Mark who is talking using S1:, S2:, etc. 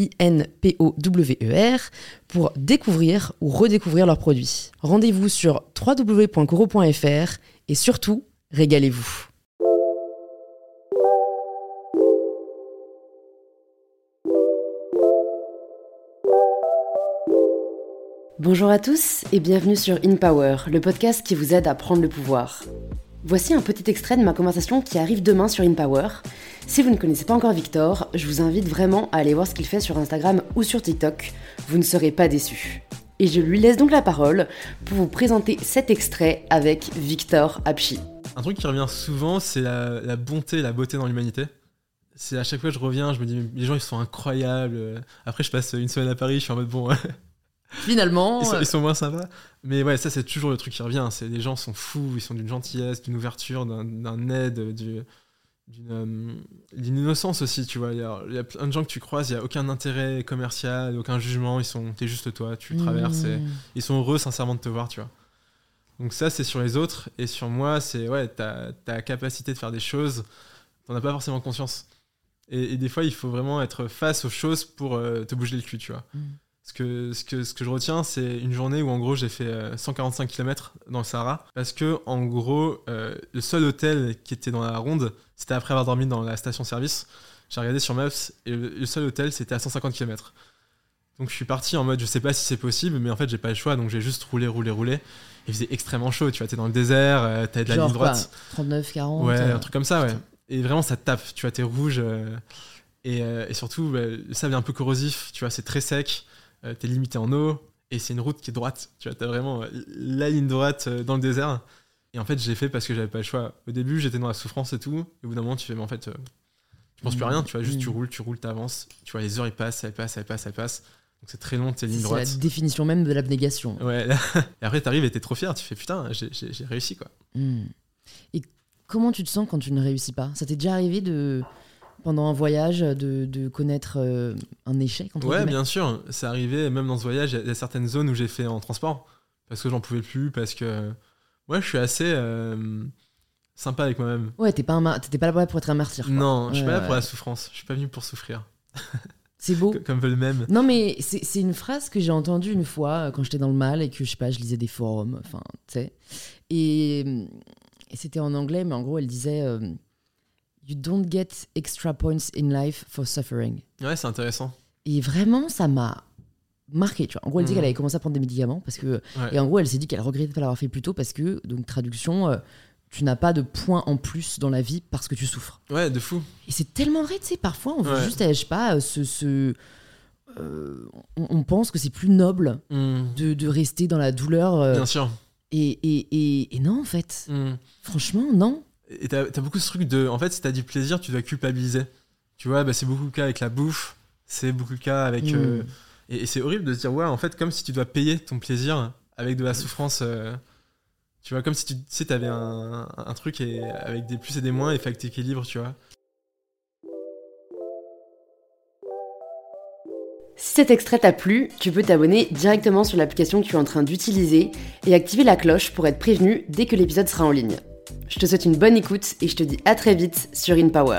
S1: I-N-P-O-W-E-R, pour découvrir ou redécouvrir leurs produits. Rendez-vous sur www.coro.fr et surtout, régalez-vous. Bonjour à tous et bienvenue sur In Power, le podcast qui vous aide à prendre le pouvoir. Voici un petit extrait de ma conversation qui arrive demain sur InPower. Si vous ne connaissez pas encore Victor, je vous invite vraiment à aller voir ce qu'il fait sur Instagram ou sur TikTok. Vous ne serez pas déçus. Et je lui laisse donc la parole pour vous présenter cet extrait avec Victor Apchi.
S2: Un truc qui revient souvent, c'est la, bonté la beauté dans l'humanité. C'est à chaque fois que je reviens, je me dis, les gens ils sont incroyables. Après, je passe une semaine à Paris, je suis en mode bon.
S1: Finalement.
S2: Ils sont, moins sympas. Mais ouais, ça, c'est toujours le truc qui revient. C'est les gens sont fous, ils sont d'une gentillesse, d'une ouverture, d'un aide, euh, d'une innocence aussi, tu vois. Il y, a, plein de gens que tu croises, il n'y a aucun intérêt commercial, aucun jugement, ils sont, t'es juste toi, tu traverses et mmh. ils sont heureux sincèrement de te voir, tu vois. Donc ça, c'est sur les autres. Et sur moi, c'est, ouais, ta, ta capacité de faire des choses, t'en as pas forcément conscience. Et, des fois, il faut vraiment être face aux choses pour euh, te bouger le cul, tu vois. Mmh. Ce que, ce, que, ce que je retiens, c'est une journée où en gros j'ai fait 145 euh, km dans le Sahara parce que en gros euh, le seul hôtel qui était dans la ronde, c'était après avoir dormi dans la station-service. J'ai regardé sur Maps et le, seul hôtel c'était à 150 km. Donc je suis parti en mode je sais pas si c'est possible, mais en fait j'ai pas le choix donc j'ai juste roulé, roulé, roulé. Il faisait extrêmement chaud, tu vois, t'es dans le désert, euh, t'as de la ligne droite.
S1: 39, 40.
S2: Ouais, un truc comme ça, ouais. Et vraiment ça tape, tu vois, t'es rouge. et, et, surtout, bah, le sable est un peu corrosif, tu vois, c'est très sec. Euh, t'es limité en eau, et c'est une route qui est droite. Tu vois, t'as vraiment euh, la ligne droite euh, dans le désert. Et en fait, j'ai fait parce que j'avais pas le choix. Au début, j'étais dans la souffrance et tout. Et au bout d'un moment, tu fais, mais en fait, tu penses plus à rien. Tu vois, juste tu mm. roules, tu roules, t'avances. Tu vois, les heures, elles passent, elles passent, elles passent, elles passent. Donc c'est très long, tes lignes droites.
S1: C'est la définition même de l'abnégation.
S2: Ouais. et après, t'arrives et t'es trop fier. Tu fais, putain, j'ai réussi, quoi.
S1: Mm. Et comment tu te sens quand tu ne réussis pas? Ça t'est déjà arrivé de pendant un voyage de, connaître euh, un échec
S2: Ouais, bien sûr. C'est arrivé, même dans ce voyage, il y, a certaines zones où j'ai fait en transport parce que j'en pouvais plus, parce que. Ouais, je suis assez euh, sympa avec moi-même.
S1: Ouais, t'es pas, pas là pour être un martyr.
S2: Non, je suis pas là pour la souffrance. Je suis pas venu pour souffrir.
S1: C'est beau.
S2: Comme le même.
S1: Non, mais c'est une phrase que j'ai entendue une fois euh, quand j'étais dans le mal et que, je sais pas, je lisais des forums, enfin, tu sais. Et, c'était en anglais, mais en gros, elle disait. You don't get extra points in life for suffering.
S2: Ouais, c'est intéressant.
S1: Et vraiment, ça m'a marqué. Tu vois. En gros, elle dit mhm. qu'elle avait commencé à prendre des médicaments parce que. Et en gros, elle s'est dit qu'elle regrettait de pas l'avoir fait plus tôt parce que, donc, traduction, euh, tu n'as pas de points en plus dans la vie parce que tu souffres.
S2: Ouais, de fou.
S1: Et c'est tellement vrai, tu sais, parfois, on veut juste, je sais pas, euh, ce. ce euh, on, pense que c'est plus noble mhm. de, de, rester dans la douleur.
S2: Bien sûr.
S1: Et, et, et, et, non, en fait. Mhm. Franchement, non.
S2: Et t'as as beaucoup ce truc de. En fait, si t'as du plaisir, tu dois culpabiliser. Tu vois, bah, c'est beaucoup le cas avec la bouffe, c'est beaucoup le cas avec. Euh, et, c'est horrible de se dire, ouais, en fait, comme si tu dois payer ton plaisir avec de la souffrance. Euh, tu vois, comme si tu sais, avais un, un, truc et, avec des plus et des moins et fait que t'équilibres, tu vois.
S1: Si cet extrait t'a plu, tu peux t'abonner directement sur l'application que tu es en train d'utiliser et activer la cloche pour être prévenu dès que l'épisode sera en ligne. Je te souhaite une bonne écoute et je te dis à très vite sur InPower.